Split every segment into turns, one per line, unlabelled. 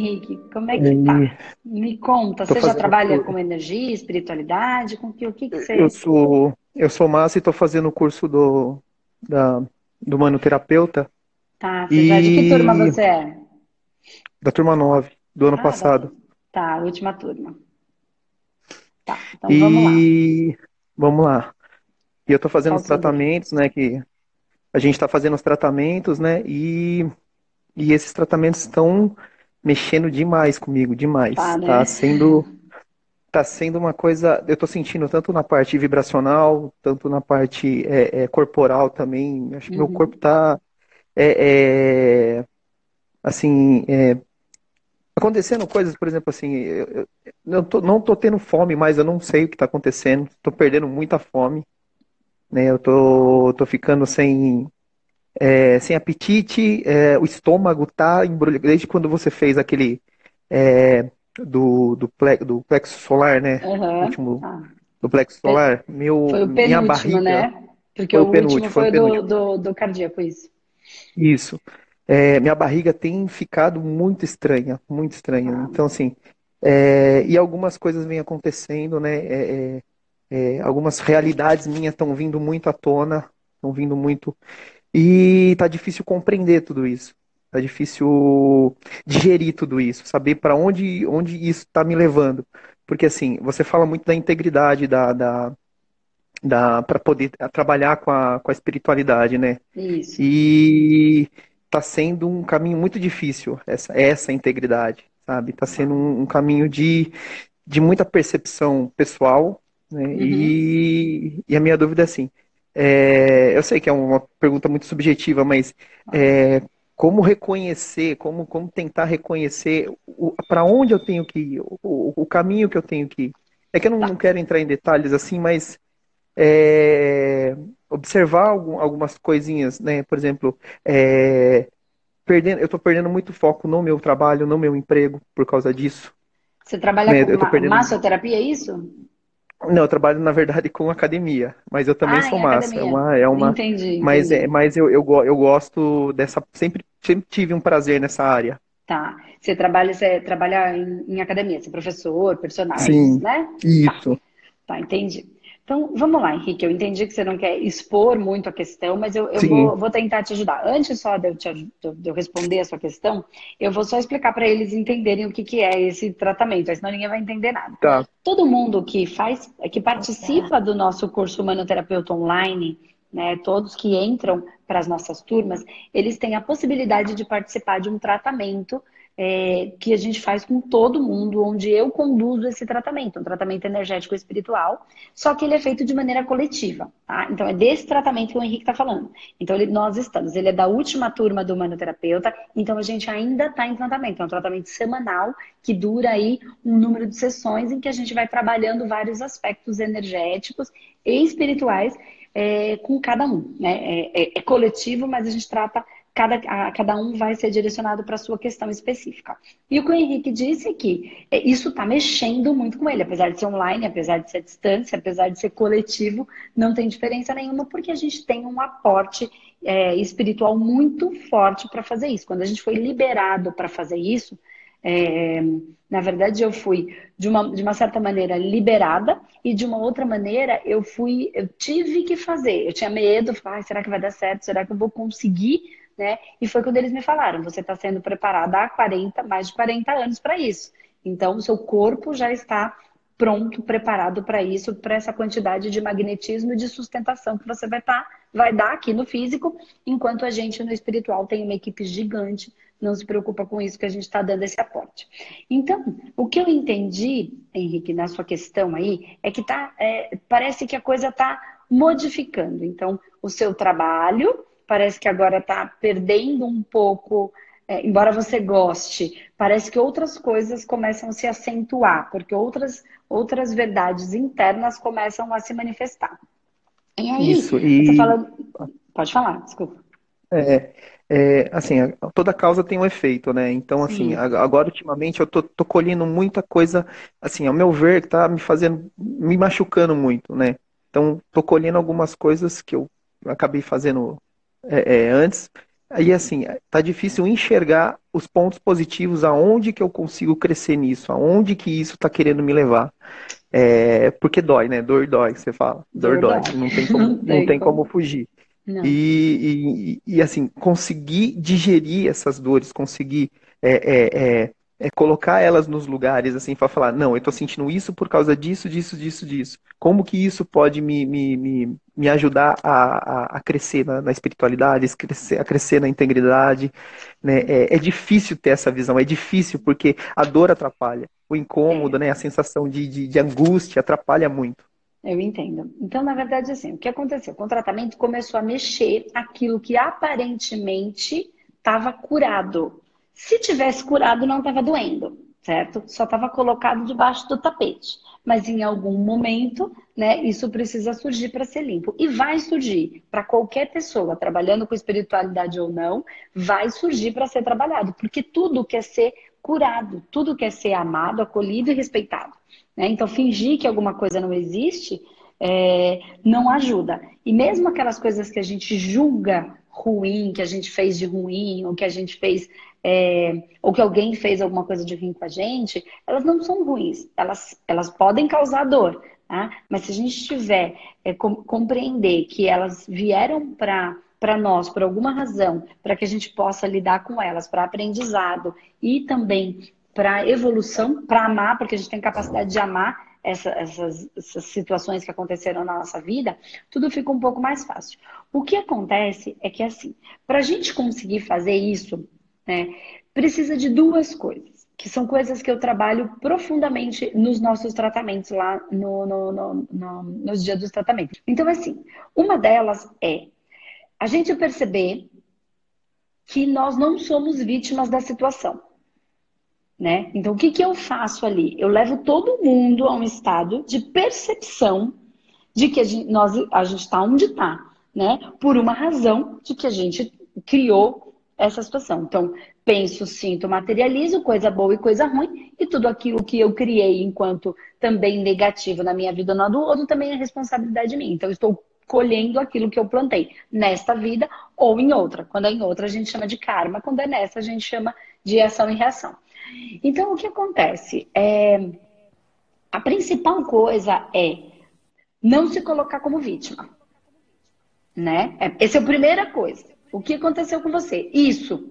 Henrique? Como é que tá? Me conta, você já trabalha com energia, espiritualidade? Com que, o que, que você...
Eu sou, eu sou massa e estou fazendo o curso do, da, do manoterapeuta.
Tá, você e... já, de que turma você é?
Da turma 9, do ano ah, passado.
Tá, última turma.
Tá, então e... vamos lá. Vamos lá. E eu estou fazendo Qual os tratamentos, né? Que a gente está fazendo os tratamentos, né? E, e esses tratamentos estão mexendo demais comigo, demais. Tá, né? tá sendo tá sendo uma coisa, eu estou sentindo tanto na parte vibracional, tanto na parte é, é, corporal também. Acho que uhum. meu corpo está é, é, assim é, acontecendo coisas, por exemplo, assim, eu, eu, eu tô, não tô tendo fome, mas eu não sei o que está acontecendo. Estou perdendo muita fome, né? Eu tô, tô ficando sem é, sem apetite, é, o estômago tá embrulhado. Desde quando você fez aquele é, do, do, plex, do plexo solar, né?
Uhum.
último, ah. Do plexo solar, meu,
foi o
minha barriga.
Né? Porque foi o, o último foi, foi do, do, do cardíaco, isso.
Isso. É, minha barriga tem ficado muito estranha, muito estranha. Ah. Então, assim, é, e algumas coisas vêm acontecendo, né? É algumas realidades minhas estão vindo muito à tona, estão vindo muito. E tá difícil compreender tudo isso. Tá difícil digerir tudo isso, saber para onde, onde isso está me levando. Porque assim, você fala muito da integridade, da, da, da para poder trabalhar com a, com a espiritualidade, né?
Isso.
E tá sendo um caminho muito difícil essa, essa integridade, sabe? Tá sendo um, um caminho de, de muita percepção pessoal, né? Uhum. E, e a minha dúvida é assim, é, eu sei que é uma pergunta muito subjetiva, mas é, como reconhecer, como, como tentar reconhecer para onde eu tenho que ir, o, o, caminho que eu tenho que ir. É que eu não, não quero entrar em detalhes assim, mas é, observar algum, algumas coisinhas, né? Por exemplo, é, perdendo, eu estou perdendo muito foco no meu trabalho, no meu emprego por causa disso.
Você trabalha né? com ma perdendo... massoterapia, é isso?
Não, eu trabalho, na verdade, com academia, mas eu também ah, sou massa. É uma, é uma,
entendi,
mas,
entendi.
É, mas eu, eu, eu gosto dessa. Sempre, sempre tive um prazer nessa área.
Tá. Você trabalha, você trabalha em, em academia, você é professor, personagem,
Sim,
né?
Isso.
Tá. tá, entendi. Então, vamos lá, Henrique. Eu entendi que você não quer expor muito a questão, mas eu, eu vou, vou, tentar te ajudar. Antes só de eu, te, de eu responder a sua questão, eu vou só explicar para eles entenderem o que, que é esse tratamento, senão ninguém vai entender nada.
Tá.
Todo mundo que faz, que participa do nosso curso Humanoterapeuta Online, né, todos que entram para as nossas turmas, eles têm a possibilidade de participar de um tratamento é, que a gente faz com todo mundo, onde eu conduzo esse tratamento, um tratamento energético espiritual, só que ele é feito de maneira coletiva, tá? Então é desse tratamento que o Henrique está falando. Então ele, nós estamos, ele é da última turma do manoterapeuta, então a gente ainda está em tratamento, é um tratamento semanal que dura aí um número de sessões em que a gente vai trabalhando vários aspectos energéticos e espirituais é, com cada um, né? É, é, é coletivo, mas a gente trata cada, a, cada um vai ser direcionado para a sua questão específica. E o que o Henrique disse é que é, isso está mexendo muito com ele, apesar de ser online, apesar de ser à distância, apesar de ser coletivo, não tem diferença nenhuma, porque a gente tem um aporte é, espiritual muito forte para fazer isso. Quando a gente foi liberado para fazer isso, é, na verdade, eu fui de uma, de uma certa maneira liberada e de uma outra maneira eu fui, eu tive que fazer. Eu tinha medo, ah, será que vai dar certo? Será que eu vou conseguir né? E foi quando eles me falaram: você está sendo preparada há 40, mais de 40 anos para isso. Então, o seu corpo já está pronto, preparado para isso, para essa quantidade de magnetismo e de sustentação que você vai, tá, vai dar aqui no físico, enquanto a gente no espiritual tem uma equipe gigante, não se preocupa com isso que a gente está dando esse aporte. Então, o que eu entendi, Henrique, na sua questão aí, é que tá, é, parece que a coisa está modificando. Então, o seu trabalho parece que agora está perdendo um pouco, é, embora você goste, parece que outras coisas começam a se acentuar, porque outras, outras verdades internas começam a se manifestar. E aí,
Isso, e... você
fala... Pode falar, desculpa.
É, é, assim, toda causa tem um efeito, né? Então, assim, Sim. agora ultimamente eu tô, tô colhendo muita coisa, assim, ao meu ver, tá me fazendo, me machucando muito, né? Então, tô colhendo algumas coisas que eu acabei fazendo é, é, antes, aí assim, tá difícil enxergar os pontos positivos, aonde que eu consigo crescer nisso, aonde que isso está querendo me levar. É, porque dói, né? Dor dói, você fala. Dor, Dor dói. dói. Não tem como, não tem, não tem como. como fugir. E, e, e, assim, conseguir digerir essas dores, conseguir é, é, colocar elas nos lugares, assim, para falar, não, eu estou sentindo isso por causa disso, disso, disso, disso. Como que isso pode me, me, me, me ajudar a, a, a crescer na, na, espiritualidade, a crescer, a crescer na integridade? Né? É, é, difícil ter essa visão, é difícil porque a dor atrapalha, o incômodo, é. né, a sensação de, de, de angústia atrapalha muito.
Eu entendo. Então, na verdade, assim, o que aconteceu? Com o tratamento começou a mexer aquilo que aparentemente estava curado. Se tivesse curado, não estava doendo, certo? Só estava colocado debaixo do tapete. Mas em algum momento, né, isso precisa surgir para ser limpo. E vai surgir para qualquer pessoa, trabalhando com espiritualidade ou não, vai surgir para ser trabalhado, porque tudo quer ser curado, tudo quer ser amado, acolhido e respeitado. Né? Então, fingir que alguma coisa não existe é, não ajuda. E mesmo aquelas coisas que a gente julga ruim, que a gente fez de ruim, ou que a gente fez é, ou que alguém fez alguma coisa de ruim com a gente, elas não são ruins, elas, elas podem causar dor, tá? mas se a gente tiver é, com, compreender que elas vieram para para nós, por alguma razão, para que a gente possa lidar com elas, para aprendizado e também para evolução, para amar, porque a gente tem capacidade de amar essa, essas, essas, situações que aconteceram na nossa vida, tudo fica um pouco mais fácil. O que acontece é que, assim, para a gente conseguir fazer isso, né? Precisa de duas coisas, que são coisas que eu trabalho profundamente nos nossos tratamentos lá no, no, no, no nos dias dos tratamentos. Então, assim, uma delas é a gente perceber que nós não somos vítimas da situação. Né? Então, o que, que eu faço ali? Eu levo todo mundo a um estado de percepção de que a gente, nós, a gente está onde está, né? Por uma razão de que a gente criou essa situação. Então, penso, sinto, materializo coisa boa e coisa ruim, e tudo aquilo que eu criei enquanto também negativo na minha vida na do outro também é responsabilidade minha. Então, estou colhendo aquilo que eu plantei nesta vida ou em outra. Quando é em outra, a gente chama de karma, quando é nessa, a gente chama de ação e reação. Então, o que acontece? É... A principal coisa é não se colocar como vítima. Né? É, essa é a primeira coisa. O que aconteceu com você? Isso.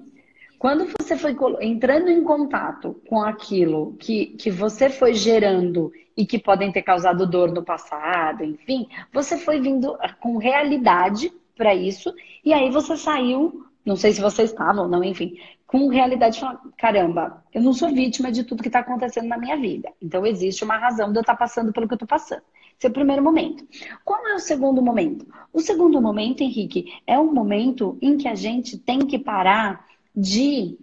Quando você foi entrando em contato com aquilo que, que você foi gerando e que podem ter causado dor no passado, enfim, você foi vindo com realidade para isso e aí você saiu, não sei se você estava ou não, enfim, com realidade, caramba, eu não sou vítima de tudo que está acontecendo na minha vida. Então existe uma razão de eu estar tá passando pelo que eu estou passando. Esse é o primeiro momento. Qual é o segundo momento? O segundo momento, Henrique, é um momento em que a gente tem que parar de,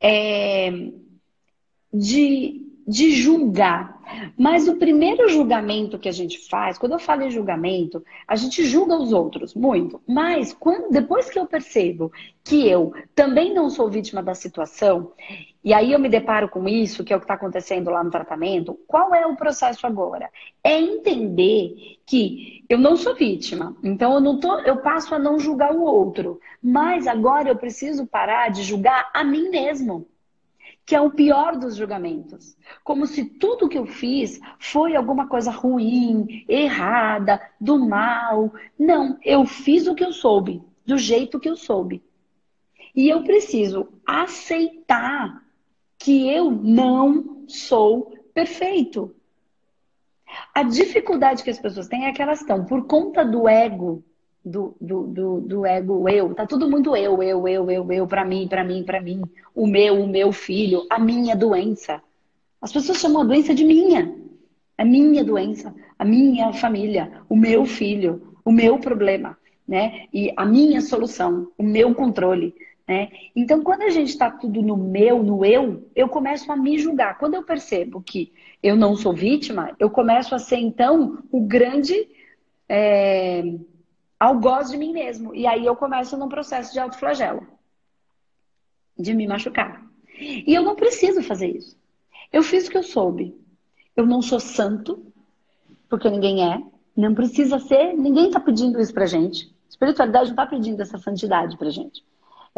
é, de, de julgar. Mas o primeiro julgamento que a gente faz, quando eu falo em julgamento, a gente julga os outros muito. Mas quando, depois que eu percebo que eu também não sou vítima da situação, e aí eu me deparo com isso, que é o que está acontecendo lá no tratamento, qual é o processo agora? É entender que eu não sou vítima, então eu não tô, eu passo a não julgar o outro, mas agora eu preciso parar de julgar a mim mesmo que é o pior dos julgamentos. Como se tudo que eu fiz foi alguma coisa ruim, errada, do mal. Não, eu fiz o que eu soube, do jeito que eu soube. E eu preciso aceitar que eu não sou perfeito. A dificuldade que as pessoas têm é que elas estão, por conta do ego, do, do, do, do, ego eu. Tá tudo muito eu, eu, eu, eu, eu, para mim, para mim, para mim. O meu, o meu filho, a minha doença. As pessoas chamam a doença de minha. A minha doença, a minha família, o meu filho, o meu problema, né? E a minha solução, o meu controle. Né? Então, quando a gente está tudo no meu, no eu, eu começo a me julgar. Quando eu percebo que eu não sou vítima, eu começo a ser, então, o grande é, algoz de mim mesmo. E aí eu começo num processo de autoflagelo, de me machucar. E eu não preciso fazer isso. Eu fiz o que eu soube. Eu não sou santo, porque ninguém é. Não precisa ser, ninguém está pedindo isso pra gente. A espiritualidade não está pedindo essa santidade pra gente.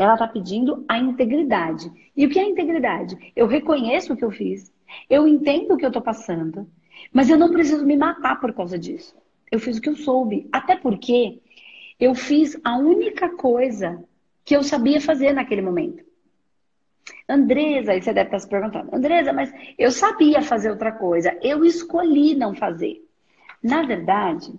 Ela está pedindo a integridade. E o que é integridade? Eu reconheço o que eu fiz, eu entendo o que eu estou passando, mas eu não preciso me matar por causa disso. Eu fiz o que eu soube. Até porque eu fiz a única coisa que eu sabia fazer naquele momento. Andresa, aí você deve estar se perguntando, Andresa, mas eu sabia fazer outra coisa, eu escolhi não fazer. Na verdade,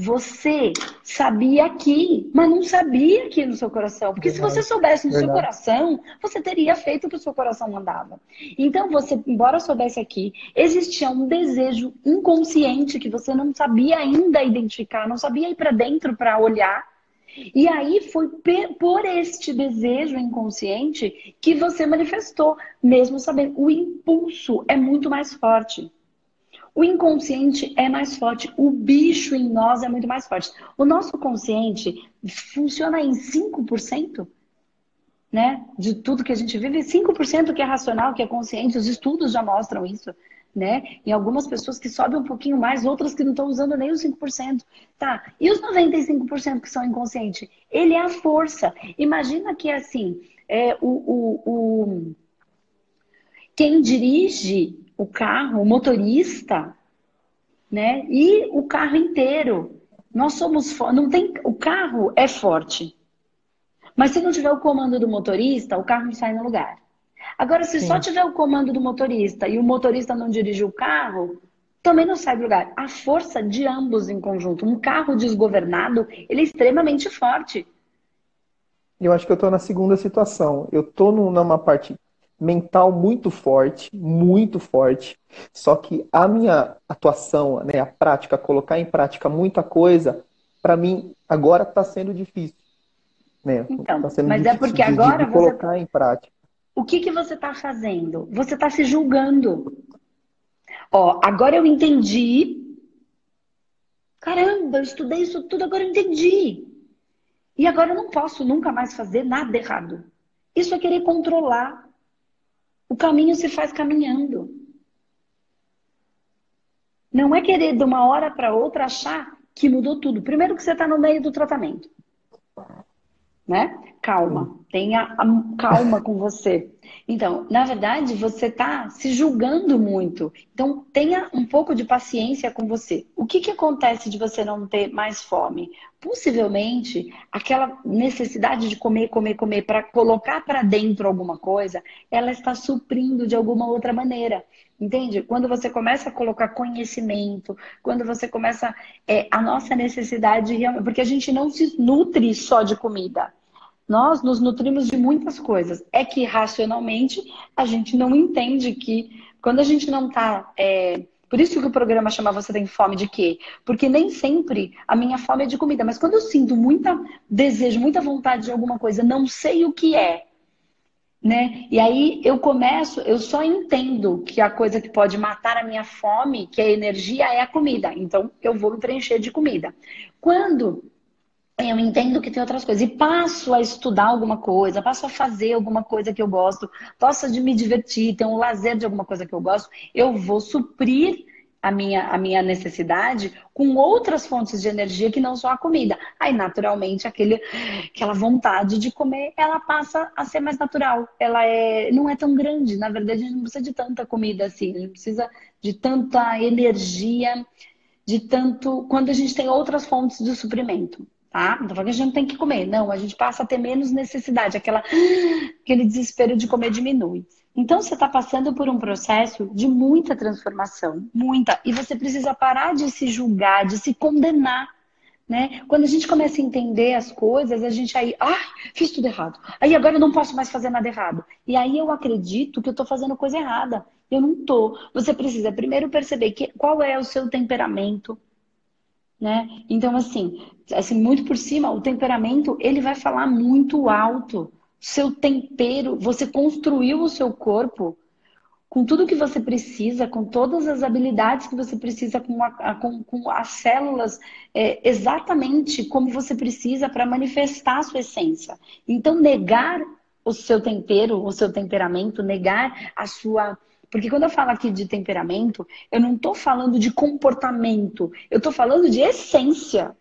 você sabia aqui, mas não sabia aqui no seu coração. Porque Verdade. se você soubesse no Verdade. seu coração, você teria feito o que o seu coração mandava. Então, você, embora soubesse aqui, existia um desejo inconsciente que você não sabia ainda identificar, não sabia ir para dentro para olhar. E aí foi por este desejo inconsciente que você manifestou, mesmo sabendo. O impulso é muito mais forte. O inconsciente é mais forte, o bicho em nós é muito mais forte. O nosso consciente funciona em 5%, né? De tudo que a gente vive, 5% que é racional, que é consciente, os estudos já mostram isso. Né? E algumas pessoas que sobem um pouquinho mais, outras que não estão usando nem os 5%. Tá. E os 95% que são inconscientes? Ele é a força. Imagina que assim, é, o, o, o... quem dirige o carro, o motorista, né? E o carro inteiro. Nós somos não tem o carro é forte. Mas se não tiver o comando do motorista, o carro não sai no lugar. Agora, se Sim. só tiver o comando do motorista e o motorista não dirige o carro, também não sai do lugar. A força de ambos em conjunto. Um carro desgovernado, ele é extremamente forte.
Eu acho que eu estou na segunda situação. Eu estou numa parte mental muito forte, muito forte. Só que a minha atuação, né, a prática, colocar em prática muita coisa, para mim agora está sendo difícil. Né?
Então, tá mas é porque de, agora
de colocar você... em prática.
O que, que você está fazendo? Você está se julgando. Ó, agora eu entendi. Caramba, eu estudei isso tudo, agora eu entendi. E agora eu não posso nunca mais fazer nada errado. Isso é querer controlar. O caminho se faz caminhando. Não é querer de uma hora para outra achar que mudou tudo. Primeiro que você está no meio do tratamento. Né? Calma, tenha calma com você. Então, na verdade, você está se julgando muito. Então, tenha um pouco de paciência com você. O que, que acontece de você não ter mais fome? Possivelmente, aquela necessidade de comer, comer, comer para colocar para dentro alguma coisa, ela está suprindo de alguma outra maneira. Entende? Quando você começa a colocar conhecimento, quando você começa é, a nossa necessidade, porque a gente não se nutre só de comida. Nós nos nutrimos de muitas coisas. É que racionalmente a gente não entende que quando a gente não está. É... Por isso que o programa chama Você Tem Fome de quê? Porque nem sempre a minha fome é de comida. Mas quando eu sinto muita desejo, muita vontade de alguma coisa, não sei o que é, né? E aí eu começo, eu só entendo que a coisa que pode matar a minha fome, que é a energia, é a comida. Então eu vou me preencher de comida. Quando eu entendo que tem outras coisas. E passo a estudar alguma coisa, passo a fazer alguma coisa que eu gosto, posso de me divertir, ter um lazer de alguma coisa que eu gosto, eu vou suprir a minha, a minha necessidade com outras fontes de energia que não só a comida. Aí, naturalmente, aquele, aquela vontade de comer, ela passa a ser mais natural. Ela é, não é tão grande. Na verdade, a gente não precisa de tanta comida assim. A gente precisa de tanta energia, de tanto... Quando a gente tem outras fontes de suprimento tá? Não tô falando que a gente não tem que comer. Não, a gente passa a ter menos necessidade. Aquela, aquele desespero de comer diminui. Então, você está passando por um processo de muita transformação, muita. E você precisa parar de se julgar, de se condenar. Né? Quando a gente começa a entender as coisas, a gente aí, ah, fiz tudo errado. Aí agora eu não posso mais fazer nada errado. E aí eu acredito que eu estou fazendo coisa errada. Eu não tô. Você precisa primeiro perceber que, qual é o seu temperamento, né? Então, assim, assim, muito por cima, o temperamento, ele vai falar muito alto. Seu tempero, você construiu o seu corpo com tudo que você precisa, com todas as habilidades que você precisa, com, a, com, com as células é, exatamente como você precisa para manifestar a sua essência. Então, negar o seu tempero, o seu temperamento, negar a sua porque quando eu falo aqui de temperamento, eu não estou falando de comportamento, eu estou falando de essência.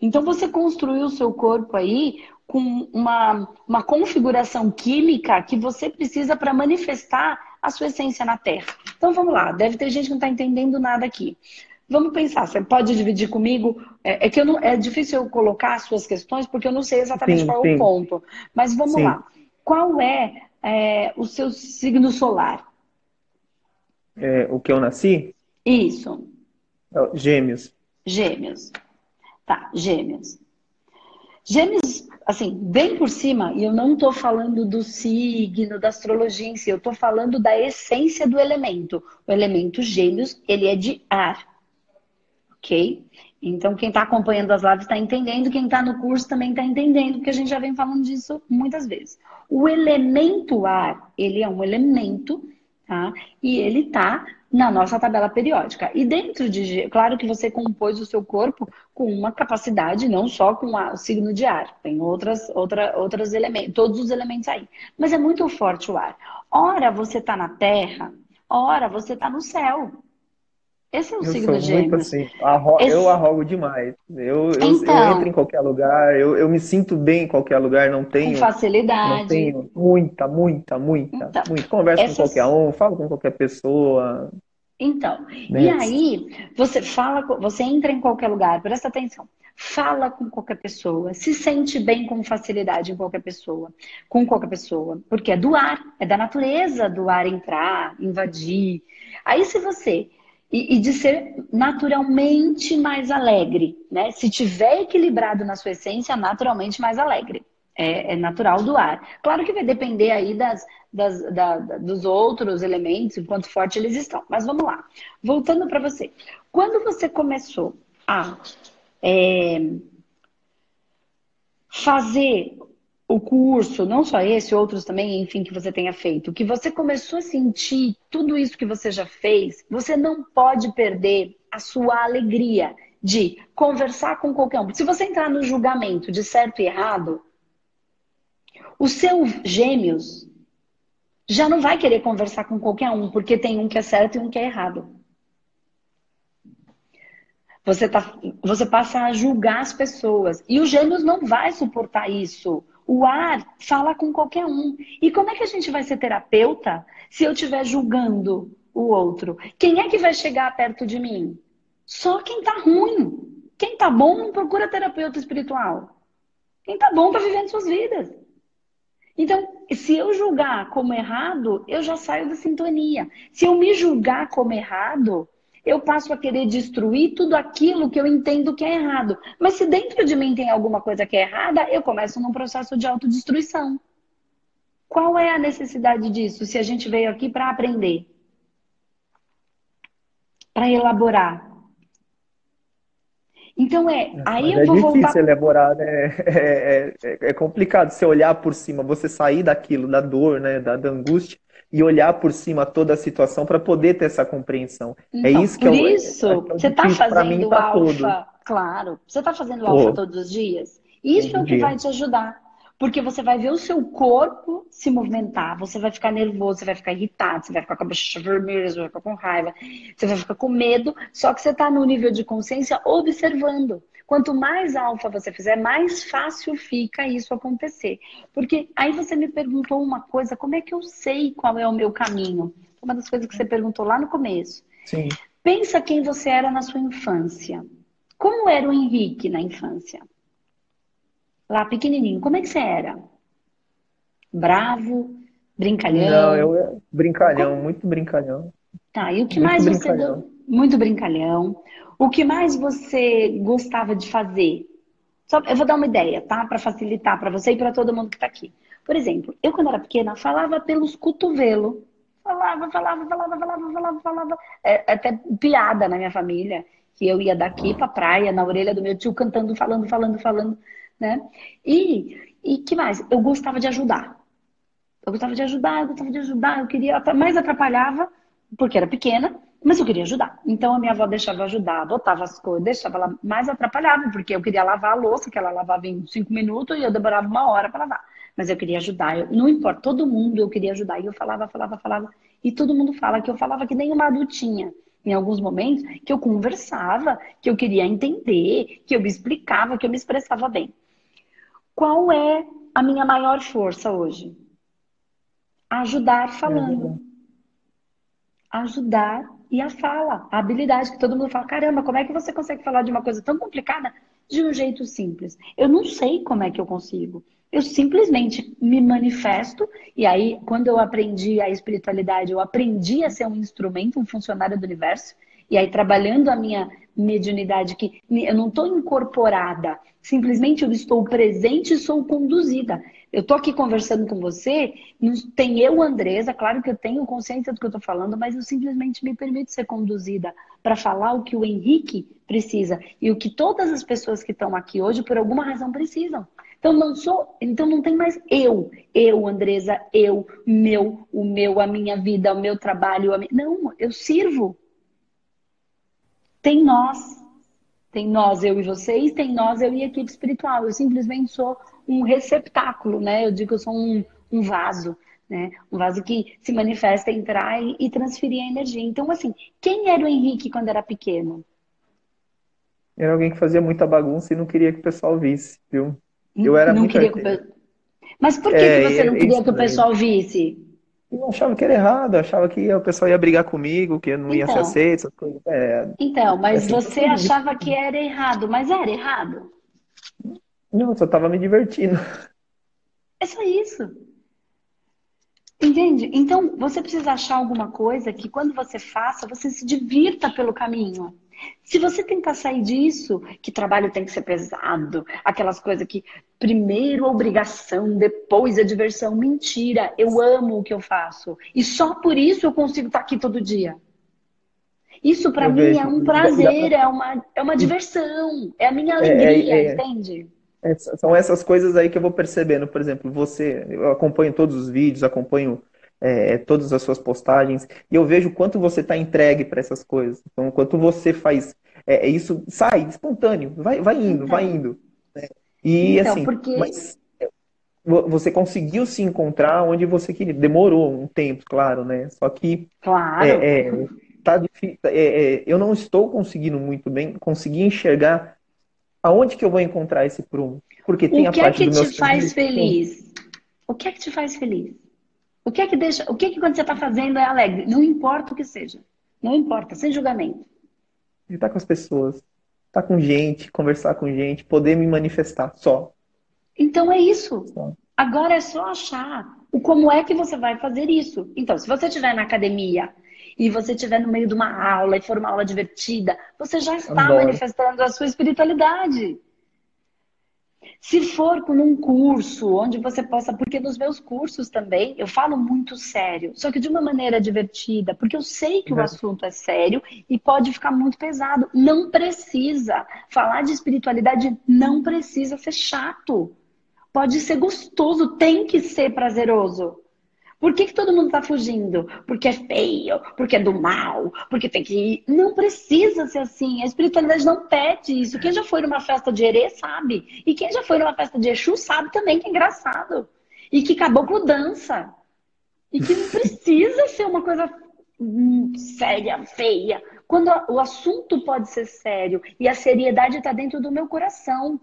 Então você construiu o seu corpo aí com uma, uma configuração química que você precisa para manifestar a sua essência na Terra. Então vamos lá, deve ter gente que não está entendendo nada aqui. Vamos pensar, você pode dividir comigo? É, é, que eu não, é difícil eu colocar as suas questões porque eu não sei exatamente sim, qual é o ponto. Mas vamos sim. lá. Qual é, é, o seu signo
É, o que eu nasci?
Isso.
É gêmeos.
Gêmeos. Tá, gêmeos. Gêmeos, assim, bem por cima, e eu não estou falando do signo, da astrologia em si, eu estou falando da essência do elemento. O elemento gêmeos, ele é de ar. Ok? Então, quem está acompanhando as lives está entendendo, quem está no curso também está entendendo, porque a gente já vem falando disso muitas vezes. O elemento ar, ele é um elemento, tá? E ele está na nossa tabela periódica. E dentro de, claro que você compôs o seu corpo com uma capacidade, não só com a, o signo de ar, tem outras, outra, outros elementos, todos os elementos aí. Mas é muito forte o ar. Ora você está na terra, ora você está no céu. Esse é o eu signo de gêmeos. Muito assim,
arro Esse... Eu arrogo demais. Eu, eu, então, eu, entro em qualquer lugar, eu, eu me sinto bem em qualquer lugar, não tenho.
Com facilidade.
Não tenho muita, muita, muita, então, muita. Converso essas... com qualquer um, falo com qualquer pessoa.
Então, e aí você fala, você entra em qualquer lugar, presta atenção. Fala com qualquer pessoa, se sente bem com facilidade em qualquer pessoa, com qualquer pessoa, porque é do ar, é da natureza do ar entrar, invadir. Aí se você e, e, de ser naturalmente mais alegre, né? Se tiver equilibrado na sua essência, naturalmente mais alegre. É, é natural do ar. Claro que vai depender aí das, das da, dos outros elementos, enquanto forte eles estão. Mas vamos lá. Voltando para você. Quando você começou a é, fazer o curso, não só esse, outros também, enfim, que você tenha feito, que você começou a sentir tudo isso que você já fez, você não pode perder a sua alegria de conversar com qualquer um. Se você entrar no julgamento de certo e errado, o seu gêmeos já não vai querer conversar com qualquer um, porque tem um que é certo e um que é errado. Você, tá, você passa a julgar as pessoas. E o gêmeos não vai suportar isso. O ar fala com qualquer um. E como é que a gente vai ser terapeuta se eu estiver julgando o outro? Quem é que vai chegar perto de mim? Só quem tá ruim. Quem tá bom não procura terapeuta espiritual. Quem tá bom tá vivendo suas vidas. Então, se eu julgar como errado, eu já saio da sintonia. Se eu me julgar como errado, eu passo a querer destruir tudo aquilo que eu entendo que é errado. Mas se dentro de mim tem alguma coisa que é errada, eu começo num processo de autodestruição. Qual é a necessidade disso se a gente veio aqui para aprender? Para elaborar. Então é, aí eu
é
vou voltar...
É difícil elaborar, né? É, é, é, complicado você olhar por cima, você sair daquilo, da dor, né, da, da angústia, e olhar por cima toda a situação para poder ter essa compreensão. É então, é isso que
por
eu,
isso, é, você está fazendo mim, tá alfa, claro. Você está fazendo alfa todos os dias. Isso é o que vai te ajudar. Porque você vai ver o seu corpo se movimentar, você vai ficar nervoso, você vai ficar irritado, você vai ficar com a bochecha vermelha, você vai ficar com raiva, você vai ficar com medo, só que você está no nível de consciência observando. Quanto mais alfa você fizer, mais fácil fica isso acontecer. Porque aí você me perguntou uma coisa, como é que eu sei qual é o meu caminho? Uma das coisas que você perguntou lá no começo.
Sim.
Pensa quem você era na sua infância. Como era o Henrique na infância? Lá pequenininho, como é que você era? Bravo, brincalhão?
Não, eu brincalhão, como... muito brincalhão.
Tá, e o que muito mais você muito brincalhão. O que mais você gostava de fazer? Só, eu vou dar uma ideia, tá? Para facilitar para você e para todo mundo que está aqui. Por exemplo, eu quando era pequena falava pelos cotovelos. Falava, falava, falava, falava, falava, falava. É, até piada na minha família, que eu ia daqui para praia, na orelha do meu tio, cantando, falando, falando, falando, né? E, e que mais? Eu gostava de ajudar. Eu gostava de ajudar, eu gostava de ajudar, eu queria, mais atrapalhava, porque era pequena, mas eu queria ajudar. Então a minha avó deixava ajudar, botava as coisas, deixava ela mais atrapalhava, porque eu queria lavar a louça, que ela lavava em cinco minutos e eu demorava uma hora para lavar. Mas eu queria ajudar. Eu, não importa, todo mundo eu queria ajudar. E eu falava, falava, falava. E todo mundo fala que eu falava que nem uma adultinha. Em alguns momentos, que eu conversava, que eu queria entender, que eu me explicava, que eu me expressava bem. Qual é a minha maior força hoje? Ajudar falando. Ajudar e a fala, a habilidade que todo mundo fala, caramba, como é que você consegue falar de uma coisa tão complicada de um jeito simples? Eu não sei como é que eu consigo. Eu simplesmente me manifesto, e aí, quando eu aprendi a espiritualidade, eu aprendi a ser um instrumento, um funcionário do universo, e aí trabalhando a minha mediunidade, que eu não estou incorporada, simplesmente eu estou presente e sou conduzida. Eu estou aqui conversando com você, tem eu, Andresa, claro que eu tenho consciência do que eu estou falando, mas eu simplesmente me permito ser conduzida para falar o que o Henrique precisa e o que todas as pessoas que estão aqui hoje, por alguma razão, precisam. Então não sou, então não tem mais eu, eu, Andresa, eu, meu, o meu, a minha vida, o meu trabalho, minha... não, eu sirvo. Tem nós, tem nós, eu e vocês, tem nós, eu e a equipe espiritual. Eu simplesmente sou um receptáculo, né? Eu digo que eu sou um, um vaso, né? Um vaso que se manifesta, entrar e, e transferir a energia. Então, assim, quem era o Henrique quando era pequeno?
Era alguém que fazia muita bagunça e não queria que o pessoal visse, viu? Eu era
não
muito
queria que... Mas por que, é, que você não queria que o pessoal visse?
Eu achava que era errado, eu achava que o pessoal ia brigar comigo, que eu não ia então, ser aceito,
É, então, mas assim, você achava que era errado, mas era errado?
Não, eu só tava me divertindo.
É só isso. Entende? Então, você precisa achar alguma coisa que quando você faça, você se divirta pelo caminho. Se você tentar sair disso, que trabalho tem que ser pesado, aquelas coisas que primeiro a obrigação, depois a diversão, mentira, eu amo o que eu faço. E só por isso eu consigo estar aqui todo dia. Isso para mim vejo. é um prazer, é uma, é uma diversão, é a minha alegria, é, é, é, entende?
É, são essas coisas aí que eu vou percebendo. Por exemplo, você, eu acompanho todos os vídeos, acompanho é, todas as suas postagens, e eu vejo quanto você está entregue para essas coisas. Então, quanto você faz é, é, isso, sai espontâneo, vai, vai indo, então, vai indo. Né? E então, assim, porque... mas você conseguiu se encontrar onde você queria. Demorou um tempo, claro, né? Só que
claro.
é, é, tá difícil, é, é, eu não estou conseguindo muito bem conseguir enxergar aonde que eu vou encontrar esse prumo. Porque tem
a
parte
do meu O que é que te faz feliz? O que é que te faz feliz? O que é que deixa, o que é que quando você está fazendo é alegre? Não importa o que seja. Não importa, sem julgamento.
Estar tá com as pessoas, estar tá com gente, conversar com gente, poder me manifestar só.
Então é isso. Só. Agora é só achar o como é que você vai fazer isso. Então, se você estiver na academia e você estiver no meio de uma aula e for uma aula divertida, você já está Adoro. manifestando a sua espiritualidade. Se for com um curso onde você possa, porque nos meus cursos também eu falo muito sério, só que de uma maneira divertida, porque eu sei que o assunto é sério e pode ficar muito pesado. Não precisa falar de espiritualidade, não precisa ser chato. Pode ser gostoso, tem que ser prazeroso. Por que, que todo mundo está fugindo? Porque é feio, porque é do mal, porque tem que ir. Não precisa ser assim. A espiritualidade não pede isso. Quem já foi numa festa de Herê sabe. E quem já foi numa festa de Exu sabe também que é engraçado. E que caboclo dança. E que não precisa ser uma coisa hum, séria, feia. Quando o assunto pode ser sério e a seriedade está dentro do meu coração.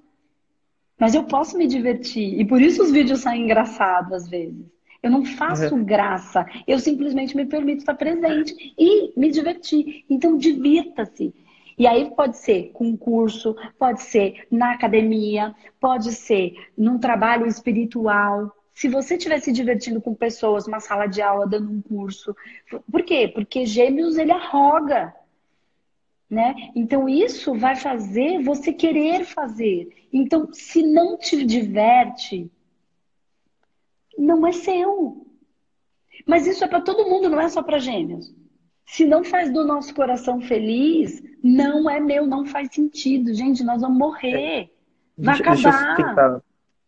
Mas eu posso me divertir. E por isso os vídeos saem engraçados às vezes. Eu não faço uhum. graça, eu simplesmente me permito estar presente e me divertir. Então, divirta-se. E aí pode ser com um curso, pode ser na academia, pode ser num trabalho espiritual. Se você estiver se divertindo com pessoas, uma sala de aula, dando um curso. Por quê? Porque gêmeos ele arroga. Né? Então isso vai fazer você querer fazer. Então, se não te diverte, não é seu. Mas isso é para todo mundo, não é só para gêmeos. Se não faz do nosso coração feliz, não é meu, não faz sentido. Gente, nós vamos morrer. Vai deixa, acabar. Deixa eu, tentar,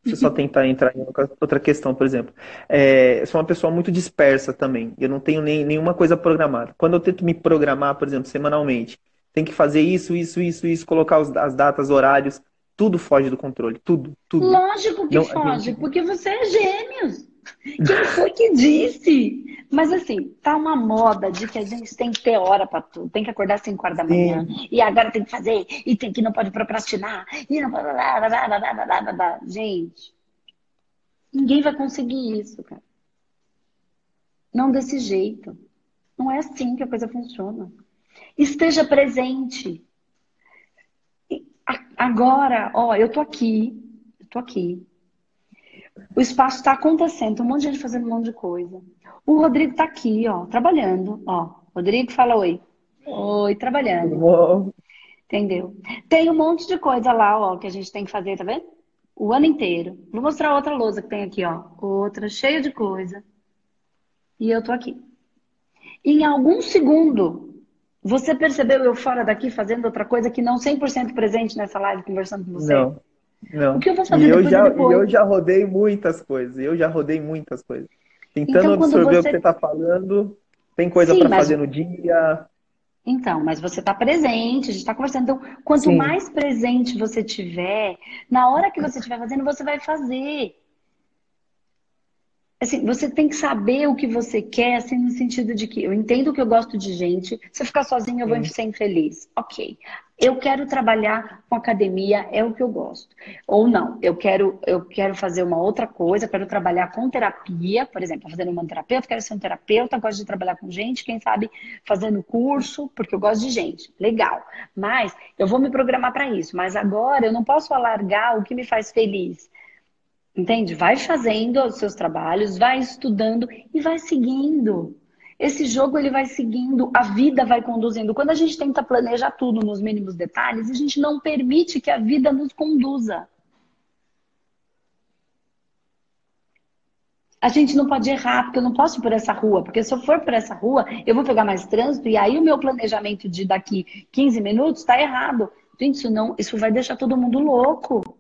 deixa eu só tentar entrar em outra questão, por exemplo. É, eu sou uma pessoa muito dispersa também. Eu não tenho nem, nenhuma coisa programada. Quando eu tento me programar, por exemplo, semanalmente, tem que fazer isso, isso, isso, isso, colocar os, as datas, horários tudo foge do controle. Tudo, tudo.
Lógico que Não, foge, gente... porque você é gêmeos. Quem foi que disse? Mas assim, tá uma moda de que a gente tem que ter hora para tudo, tem que acordar às 5 horas da manhã, Sim. e agora tem que fazer, e tem que não pode procrastinar, e não Gente, Ninguém vai conseguir isso, cara. Não desse jeito. Não é assim que a coisa funciona. Esteja presente. Agora, ó, eu tô aqui, eu tô aqui. O espaço está acontecendo, um monte de gente fazendo um monte de coisa. O Rodrigo tá aqui, ó, trabalhando, ó. Rodrigo fala oi. Oi, trabalhando. Entendeu? Tem um monte de coisa lá, ó, que a gente tem que fazer, tá vendo? O ano inteiro. Vou mostrar outra lousa que tem aqui, ó. Outra cheia de coisa. E eu tô aqui. Em algum segundo, você percebeu eu fora daqui fazendo outra coisa que não 100% presente nessa live conversando com você?
Não. Não.
O que eu vou fazer
e
eu
já,
depois?
E eu já rodei muitas coisas. Eu já rodei muitas coisas. Tentando então, absorver você... o que você está falando. Tem coisa para mas... fazer no dia.
Então, mas você está presente, a gente está conversando. Então, quanto Sim. mais presente você tiver, na hora que você estiver fazendo, você vai fazer. Assim, você tem que saber o que você quer, assim, no sentido de que eu entendo que eu gosto de gente, se eu ficar sozinha eu vou ser infeliz. Ok. Eu quero trabalhar com academia, é o que eu gosto. Ou não, eu quero, eu quero fazer uma outra coisa, quero trabalhar com terapia, por exemplo, fazendo uma terapeuta, quero ser um terapeuta, gosto de trabalhar com gente, quem sabe fazendo curso, porque eu gosto de gente. Legal. Mas eu vou me programar para isso. Mas agora eu não posso alargar o que me faz feliz. Entende? Vai fazendo os seus trabalhos, vai estudando e vai seguindo. Esse jogo ele vai seguindo, a vida vai conduzindo. Quando a gente tenta planejar tudo nos mínimos detalhes, a gente não permite que a vida nos conduza. A gente não pode errar, porque eu não posso ir por essa rua, porque se eu for por essa rua, eu vou pegar mais trânsito e aí o meu planejamento de daqui 15 minutos está errado. Gente, isso não, isso vai deixar todo mundo louco.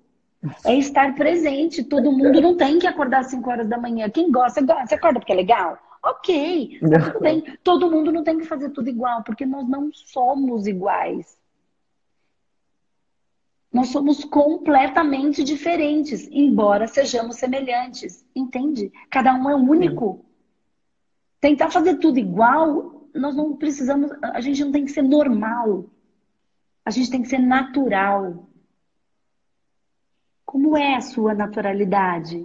É estar presente. Todo mundo não tem que acordar às 5 horas da manhã. Quem gosta, gosta. Você acorda porque é legal? Ok, tá tudo bem. Todo mundo não tem que fazer tudo igual, porque nós não somos iguais. Nós somos completamente diferentes, embora sejamos semelhantes. Entende? Cada um é único. Tentar fazer tudo igual, nós não precisamos. A gente não tem que ser normal. A gente tem que ser natural. Como é a sua naturalidade?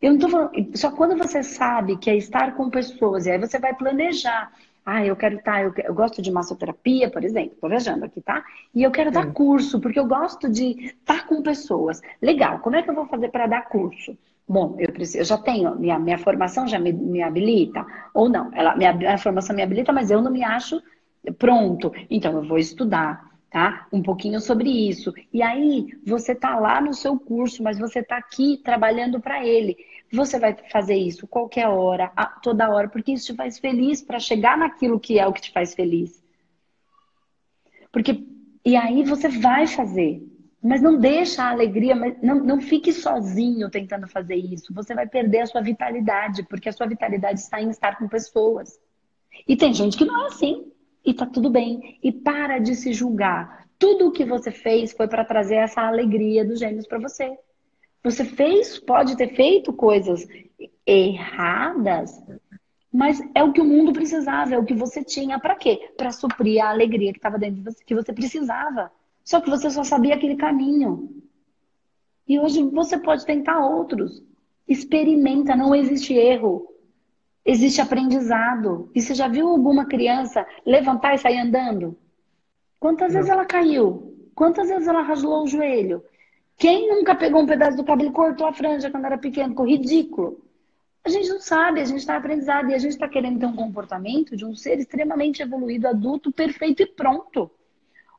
Eu não tô falando, só quando você sabe que é estar com pessoas, e aí você vai planejar. Ah, eu quero estar, tá, eu, eu gosto de massoterapia, por exemplo, estou viajando aqui, tá? E eu quero dar curso, porque eu gosto de estar com pessoas. Legal, como é que eu vou fazer para dar curso? Bom, eu, preciso, eu já tenho, minha, minha formação já me, me habilita, ou não, ela, minha, minha formação me habilita, mas eu não me acho pronto. Então, eu vou estudar, tá? Um pouquinho sobre isso. E aí, você tá lá no seu curso, mas você tá aqui trabalhando para ele. Você vai fazer isso qualquer hora, toda hora, porque isso te faz feliz para chegar naquilo que é o que te faz feliz. Porque e aí você vai fazer. Mas não deixa a alegria, não, não fique sozinho tentando fazer isso. Você vai perder a sua vitalidade, porque a sua vitalidade está em estar com pessoas. E tem gente que não é assim e tá tudo bem. E para de se julgar. Tudo o que você fez foi para trazer essa alegria dos gêmeos para você. Você fez, pode ter feito coisas erradas, mas é o que o mundo precisava, é o que você tinha. Para quê? Para suprir a alegria que estava dentro de você, que você precisava. Só que você só sabia aquele caminho. E hoje você pode tentar outros. Experimenta, não existe erro existe aprendizado. E você já viu alguma criança levantar e sair andando? Quantas vezes ela caiu? Quantas vezes ela rasgou o joelho? Quem nunca pegou um pedaço do cabelo e cortou a franja quando era pequeno? Ficou ridículo. A gente não sabe, a gente está aprendizado e a gente está querendo ter um comportamento de um ser extremamente evoluído, adulto, perfeito e pronto.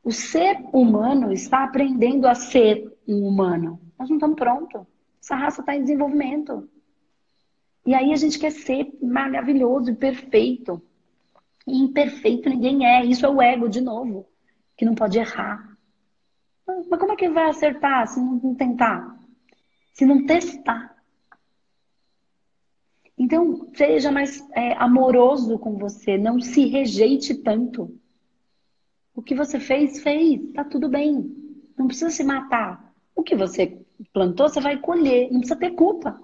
O ser humano está aprendendo a ser um humano. Nós não estamos prontos. Essa raça está em desenvolvimento. E aí a gente quer ser maravilhoso e perfeito. E imperfeito ninguém é. Isso é o ego, de novo, que não pode errar. Mas como é que vai acertar se não tentar? Se não testar? Então, seja mais é, amoroso com você. Não se rejeite tanto. O que você fez, fez. Tá tudo bem. Não precisa se matar. O que você plantou, você vai colher. Não precisa ter culpa.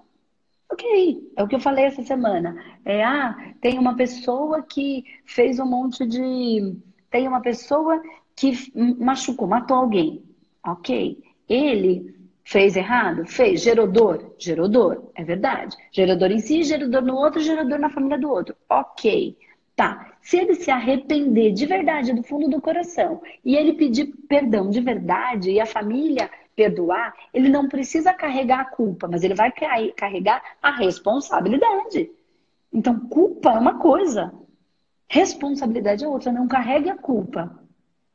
Ok, é o que eu falei essa semana. É, ah, tem uma pessoa que fez um monte de. Tem uma pessoa que machucou, matou alguém. Ok. Ele Fez errado? Fez. Gerou dor? Gerou dor, é verdade. Gerou dor em si, gerou dor no outro, gerou dor na família do outro. Ok. Tá. Se ele se arrepender de verdade, do fundo do coração, e ele pedir perdão de verdade, e a família perdoar, ele não precisa carregar a culpa, mas ele vai carregar a responsabilidade. Então, culpa é uma coisa, responsabilidade é outra. Não carregue a culpa,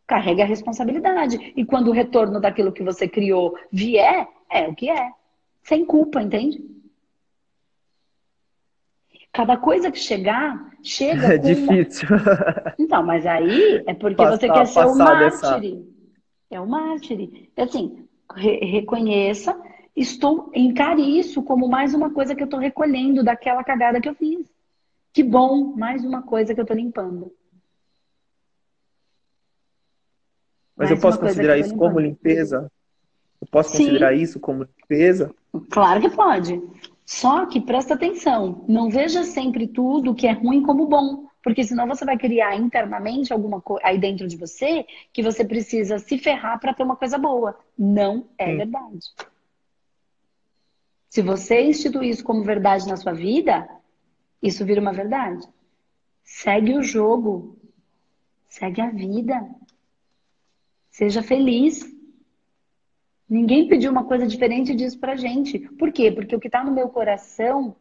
carregue a responsabilidade. E quando o retorno daquilo que você criou vier, é o que é. Sem culpa, entende? Cada coisa que chegar, chega.
É difícil.
Uma... Então, mas aí é porque você quer ser o mártir. Essa... É o mártir. Assim, re reconheça, estou, encare isso como mais uma coisa que eu estou recolhendo daquela cagada que eu fiz. Que bom, mais uma coisa que eu estou limpando.
Mas mais eu posso considerar isso como limpeza? Eu posso Sim. considerar isso como limpeza?
Claro que pode. Só que presta atenção, não veja sempre tudo que é ruim como bom, porque senão você vai criar internamente alguma coisa aí dentro de você que você precisa se ferrar para ter uma coisa boa. Não é Sim. verdade. Se você instituir isso como verdade na sua vida, isso vira uma verdade. Segue o jogo. Segue a vida. Seja feliz. Ninguém pediu uma coisa diferente disso pra gente. Por quê? Porque o que está no meu coração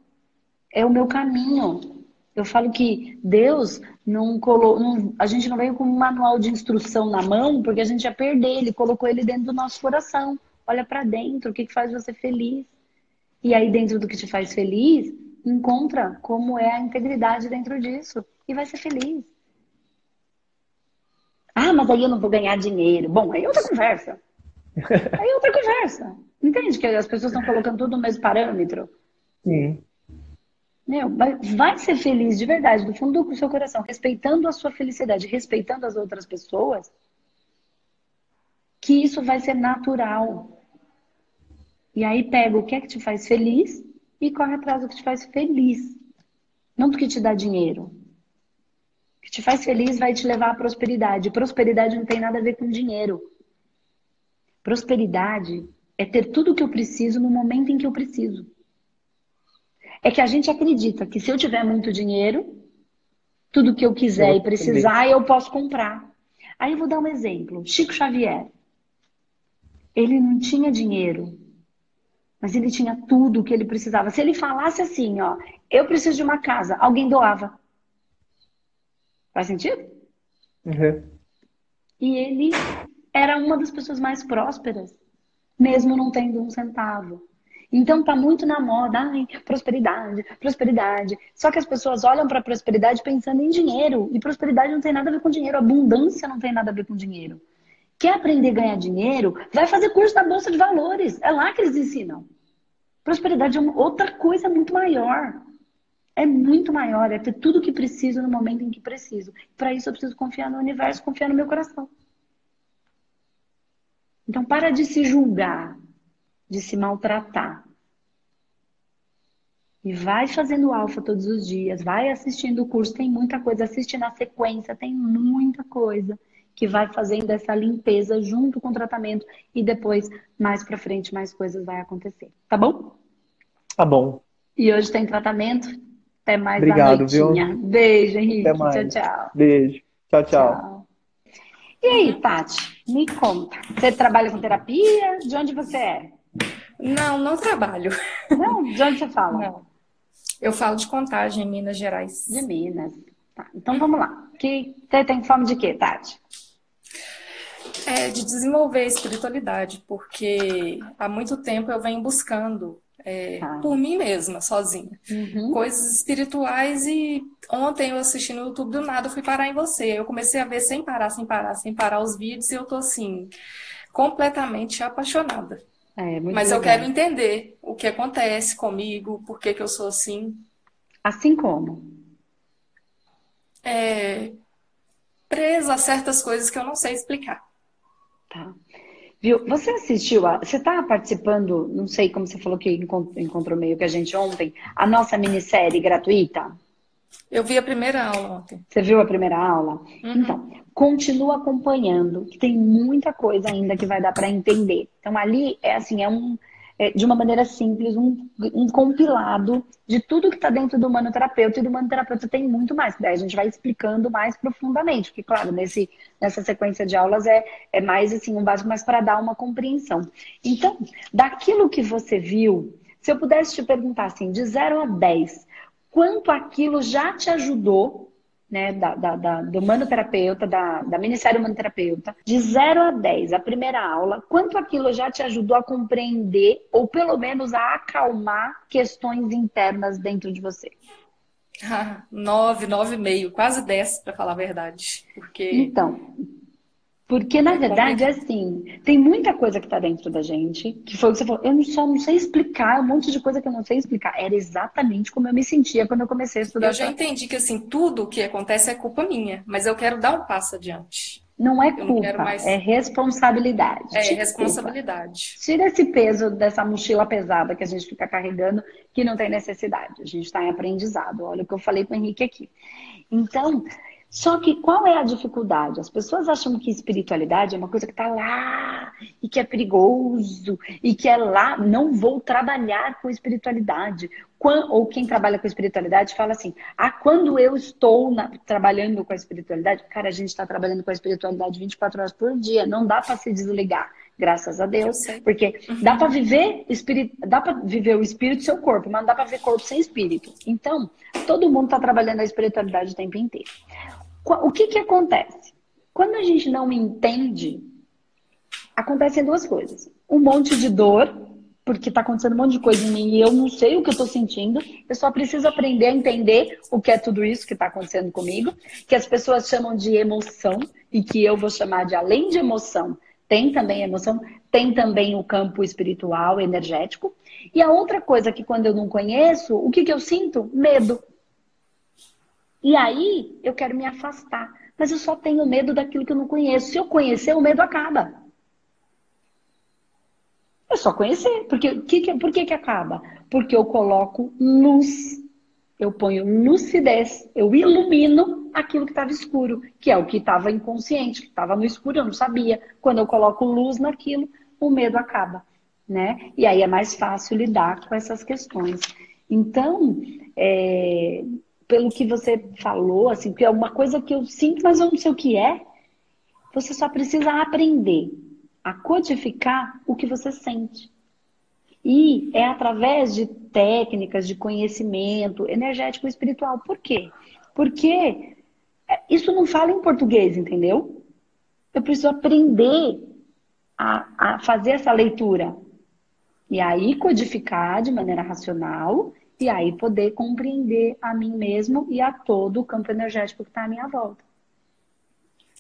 é o meu caminho. Eu falo que Deus não colocou. A gente não veio com um manual de instrução na mão, porque a gente ia perder. Ele colocou ele dentro do nosso coração. Olha para dentro, o que, que faz você feliz? E aí, dentro do que te faz feliz, encontra como é a integridade dentro disso. E vai ser feliz. Ah, mas aí eu não vou ganhar dinheiro. Bom, aí é outra conversa. Aí é outra conversa. Entende que as pessoas estão colocando tudo no mesmo parâmetro?
Sim.
Meu, vai ser feliz de verdade, do fundo do seu coração, respeitando a sua felicidade, respeitando as outras pessoas, que isso vai ser natural. E aí pega o que é que te faz feliz e corre atrás do que te faz feliz. Não do que te dá dinheiro. O que te faz feliz vai te levar à prosperidade. Prosperidade não tem nada a ver com dinheiro. Prosperidade é ter tudo o que eu preciso no momento em que eu preciso. É que a gente acredita que se eu tiver muito dinheiro, tudo que eu quiser eu e precisar, eu posso comprar. Aí eu vou dar um exemplo. Chico Xavier. Ele não tinha dinheiro, mas ele tinha tudo o que ele precisava. Se ele falasse assim, ó, eu preciso de uma casa, alguém doava. Faz sentido?
Uhum.
E ele era uma das pessoas mais prósperas, mesmo não tendo um centavo. Então tá muito na moda, ai, prosperidade, prosperidade. Só que as pessoas olham para prosperidade pensando em dinheiro, e prosperidade não tem nada a ver com dinheiro, abundância não tem nada a ver com dinheiro. Quer aprender a ganhar dinheiro? Vai fazer curso da bolsa de valores. É lá que eles ensinam. Prosperidade é outra coisa muito maior. É muito maior, é ter tudo o que preciso no momento em que preciso. Para isso eu preciso confiar no universo, confiar no meu coração. Então, para de se julgar, de se maltratar. E vai fazendo alfa todos os dias, vai assistindo o curso, tem muita coisa, assiste na sequência, tem muita coisa que vai fazendo essa limpeza junto com o tratamento e depois, mais para frente, mais coisas vai acontecer. Tá bom?
Tá bom.
E hoje tem tratamento. Até mais
Obrigado, viu?
Beijo, Henrique. Tchau, tchau.
Beijo. tchau. tchau. tchau.
E aí, Tati, me conta. Você trabalha com terapia? De onde você é?
Não, não trabalho.
Não? De onde você fala?
Não. Eu falo de contagem em Minas Gerais.
De Minas. Tá, então vamos lá. Que, você tem fome de quê, Tati?
É de desenvolver a espiritualidade, porque há muito tempo eu venho buscando é, ah. por mim mesma, sozinha. Uhum. Coisas espirituais e ontem eu assisti no YouTube do nada, eu fui parar em você. Eu comecei a ver sem parar, sem parar, sem parar os vídeos e eu tô assim, completamente apaixonada. É, Mas legal. eu quero entender o que acontece comigo, por que, que eu sou assim.
Assim como?
É, presa a certas coisas que eu não sei explicar.
Tá. Viu? Você assistiu, a, você está participando, não sei como você falou que encontrou meio que a gente ontem, a nossa minissérie gratuita?
Eu vi a primeira aula ontem.
Você viu a primeira aula? Uhum. Então, continua acompanhando, que tem muita coisa ainda que vai dar para entender. Então, ali é assim, é um é, de uma maneira simples, um, um compilado de tudo que está dentro do manoterapeuta, e do manoterapeuta tem muito mais, daí a gente vai explicando mais profundamente, porque, claro, nesse, nessa sequência de aulas é, é mais assim, um básico, mas para dar uma compreensão. Então, daquilo que você viu, se eu pudesse te perguntar assim, de 0 a 10, quanto aquilo já te ajudou né, da, da, da, do manoterapeuta, da, da Ministério Manoterapeuta, de 0 a 10, a primeira aula, quanto aquilo já te ajudou a compreender ou pelo menos a acalmar questões internas dentro de você?
Ah, nove, nove e meio, quase dez, para falar a verdade. Porque...
Então, porque, na verdade, é assim, tem muita coisa que está dentro da gente, que foi o que você falou, eu só não sei explicar, um monte de coisa que eu não sei explicar. Era exatamente como eu me sentia quando eu comecei a estudar.
Eu já entendi que, assim, tudo o que acontece é culpa minha, mas eu quero dar um passo adiante.
Não é culpa, não mais... é responsabilidade.
É responsabilidade.
Tira esse peso dessa mochila pesada que a gente fica carregando, que não tem necessidade. A gente está em aprendizado. Olha o que eu falei com o Henrique aqui. Então, só que qual é a dificuldade? As pessoas acham que espiritualidade é uma coisa que está lá e que é perigoso e que é lá. Não vou trabalhar com espiritualidade. Ou quem trabalha com espiritualidade fala assim: ah, quando eu estou na... trabalhando com a espiritualidade, cara, a gente está trabalhando com a espiritualidade 24 horas por dia, não dá para se desligar. Graças a Deus, porque uhum. dá para viver espírito, dá para viver o espírito e seu corpo, mas não dá para ver corpo sem espírito. Então, todo mundo está trabalhando a espiritualidade o tempo inteiro. O que, que acontece? Quando a gente não entende, acontecem duas coisas. Um monte de dor, porque está acontecendo um monte de coisa em mim e eu não sei o que eu estou sentindo. Eu só preciso aprender a entender o que é tudo isso que está acontecendo comigo, que as pessoas chamam de emoção e que eu vou chamar de além de emoção, tem também emoção, tem também o campo espiritual, energético. E a outra coisa que quando eu não conheço, o que, que eu sinto? Medo. E aí eu quero me afastar. Mas eu só tenho medo daquilo que eu não conheço. Se eu conhecer, o medo acaba. É só conhecer. Porque, que, por que, que acaba? Porque eu coloco luz. Eu ponho lucidez. Eu ilumino aquilo que estava escuro, que é o que estava inconsciente, que estava no escuro, eu não sabia. Quando eu coloco luz naquilo, o medo acaba. Né? E aí é mais fácil lidar com essas questões. Então, é, pelo que você falou, assim, que é uma coisa que eu sinto, mas eu não sei o que é. Você só precisa aprender a codificar o que você sente. E é através de técnicas de conhecimento energético e espiritual. Por quê? Porque isso não fala em português, entendeu? Eu preciso aprender a, a fazer essa leitura. E aí codificar de maneira racional e aí poder compreender a mim mesmo e a todo o campo energético que está à minha volta.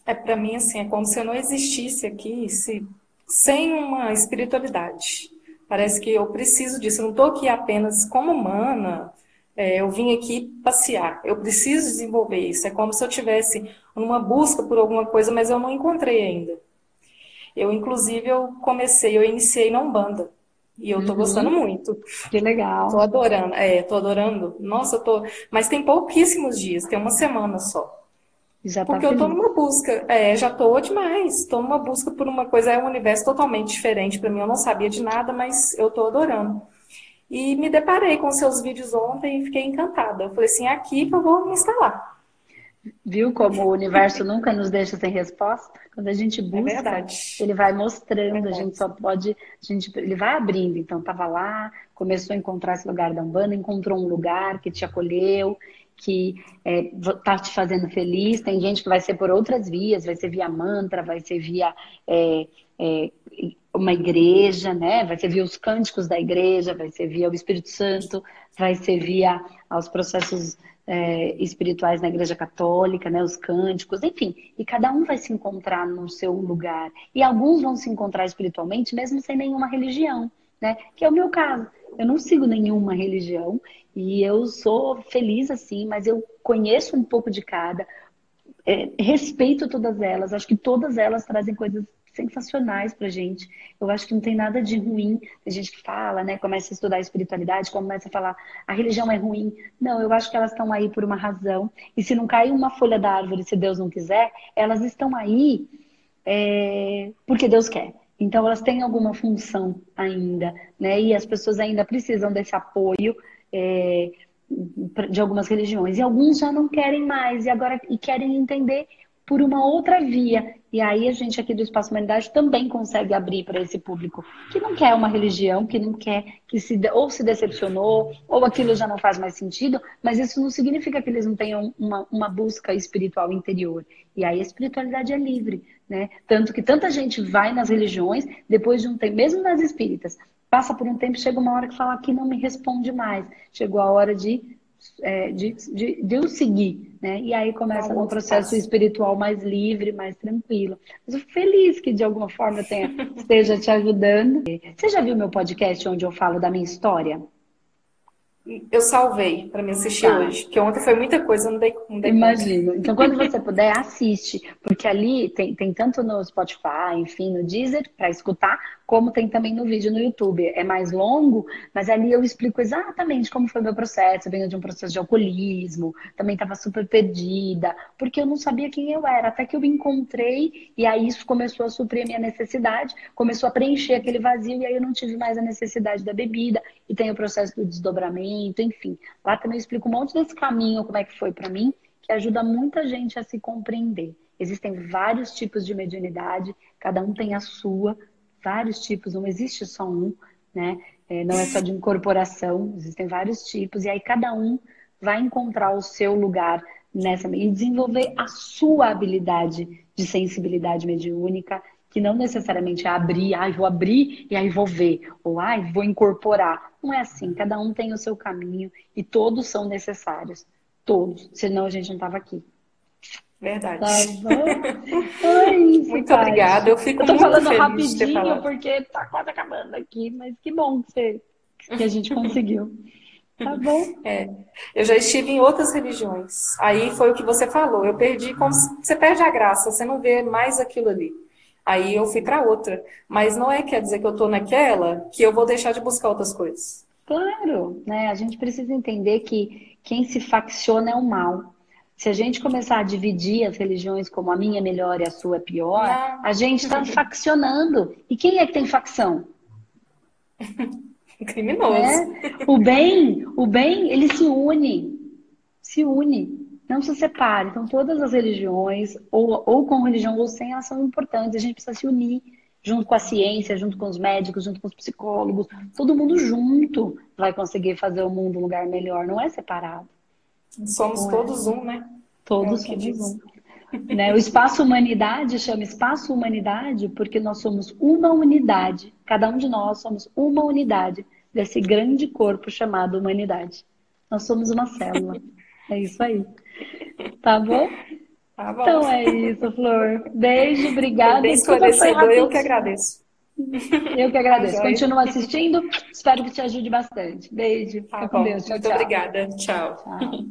É para mim assim, é como se eu não existisse aqui se, sem uma espiritualidade. Parece que eu preciso disso. Eu não estou aqui apenas como humana. É, eu vim aqui passear. Eu preciso desenvolver isso. É como se eu tivesse uma busca por alguma coisa, mas eu não encontrei ainda. Eu, inclusive, eu comecei, eu iniciei na Umbanda. E eu tô uhum. gostando muito.
Que legal.
Tô adorando. É, tô adorando. Nossa, eu tô. Mas tem pouquíssimos dias, tem uma semana só. Já tá Porque feliz. eu tô numa busca. É, já tô demais. Tô numa busca por uma coisa. É um universo totalmente diferente para mim. Eu não sabia de nada, mas eu tô adorando. E me deparei com seus vídeos ontem e fiquei encantada. Eu falei assim, é aqui que eu vou me instalar.
Viu como o universo nunca nos deixa sem resposta? Quando a gente é busca, é ele vai mostrando, é a gente só pode, a gente, ele vai abrindo. Então, estava lá, começou a encontrar esse lugar da Umbanda, encontrou um lugar que te acolheu, que está é, te fazendo feliz. Tem gente que vai ser por outras vias, vai ser via mantra, vai ser via é, é, uma igreja, né? Vai ser via os cânticos da igreja, vai ser via o Espírito Santo, vai ser via os processos é, espirituais na Igreja Católica, né, os cânticos, enfim. E cada um vai se encontrar no seu lugar. E alguns vão se encontrar espiritualmente mesmo sem nenhuma religião, né? Que é o meu caso. Eu não sigo nenhuma religião e eu sou feliz assim, mas eu conheço um pouco de cada, é, respeito todas elas, acho que todas elas trazem coisas sensacionais pra gente. Eu acho que não tem nada de ruim. Tem gente que fala, né? Começa a estudar a espiritualidade, começa a falar a religião é ruim. Não, eu acho que elas estão aí por uma razão. E se não cair uma folha da árvore, se Deus não quiser, elas estão aí é, porque Deus quer. Então elas têm alguma função ainda, né? E as pessoas ainda precisam desse apoio. É, de algumas religiões e alguns já não querem mais e agora e querem entender por uma outra via. E aí a gente aqui do Espaço Humanidade também consegue abrir para esse público que não quer uma religião, que não quer, que se ou se decepcionou, ou aquilo já não faz mais sentido, mas isso não significa que eles não tenham uma, uma busca espiritual interior. E aí a espiritualidade é livre, né? Tanto que tanta gente vai nas religiões, depois de um tempo, mesmo nas espíritas, passa por um tempo, chega uma hora que fala que não me responde mais. Chegou a hora de é, de, de, de eu seguir, né? E aí começa um processo espiritual mais livre, mais tranquilo. Mas eu fico feliz que de alguma forma eu tenha, esteja te ajudando. Você já viu meu podcast onde eu falo da minha história?
Eu salvei para me assistir tá. hoje, porque ontem foi muita coisa, não dei, não dei
Imagino. Então, quando você puder, assiste, porque ali tem, tem tanto no Spotify, enfim, no Deezer, para escutar, como tem também no vídeo no YouTube. É mais longo, mas ali eu explico exatamente como foi o meu processo. Eu venho de um processo de alcoolismo, também estava super perdida, porque eu não sabia quem eu era, até que eu me encontrei e aí isso começou a suprir a minha necessidade, começou a preencher aquele vazio e aí eu não tive mais a necessidade da bebida e tem o processo do desdobramento, enfim. Lá também eu explico um monte desse caminho, como é que foi para mim, que ajuda muita gente a se compreender. Existem vários tipos de mediunidade, cada um tem a sua, vários tipos, não existe só um, né? É, não é só de incorporação, existem vários tipos, e aí cada um vai encontrar o seu lugar nessa e desenvolver a sua habilidade de sensibilidade mediúnica, que não necessariamente é abrir, ai, ah, vou abrir e aí vou ver, ou ai, ah, vou incorporar. Não é assim, cada um tem o seu caminho e todos são necessários. Todos, senão a gente não estava aqui.
Verdade. Tá é isso, muito obrigada. Eu fico eu tô muito falando rapidinho
porque tá quase acabando aqui, mas que bom que, você, que a gente conseguiu. Tá bom?
É. Eu já estive em outras religiões. Aí foi o que você falou. Eu perdi como você perde a graça, você não vê mais aquilo ali. Aí eu fui para outra. Mas não é quer dizer que eu tô naquela que eu vou deixar de buscar outras coisas.
Claro, né? A gente precisa entender que quem se facciona é o mal. Se a gente começar a dividir as religiões como a minha é melhor e a sua é pior, Não. a gente está faccionando. E quem é que tem facção?
Criminoso.
É? O bem, o bem, ele se une. Se une. Não se separe. Então, todas as religiões, ou, ou com religião ou sem, elas são importantes. A gente precisa se unir junto com a ciência, junto com os médicos, junto com os psicólogos. Todo mundo junto vai conseguir fazer o mundo um lugar melhor. Não é separado.
Somos todos um, né?
Todos é somos um. né? O espaço humanidade chama espaço humanidade porque nós somos uma unidade. Cada um de nós somos uma unidade desse grande corpo chamado humanidade. Nós somos uma célula. É isso aí. Tá bom?
Tá bom.
Então é isso, Flor. Beijo, obrigada.
Bem esclarecedor, eu que agradeço.
Eu que agradeço. Continua assistindo. Espero que te ajude bastante. Beijo.
Tá Fica com Deus. Tchau, Muito tchau. obrigada. Tchau. tchau.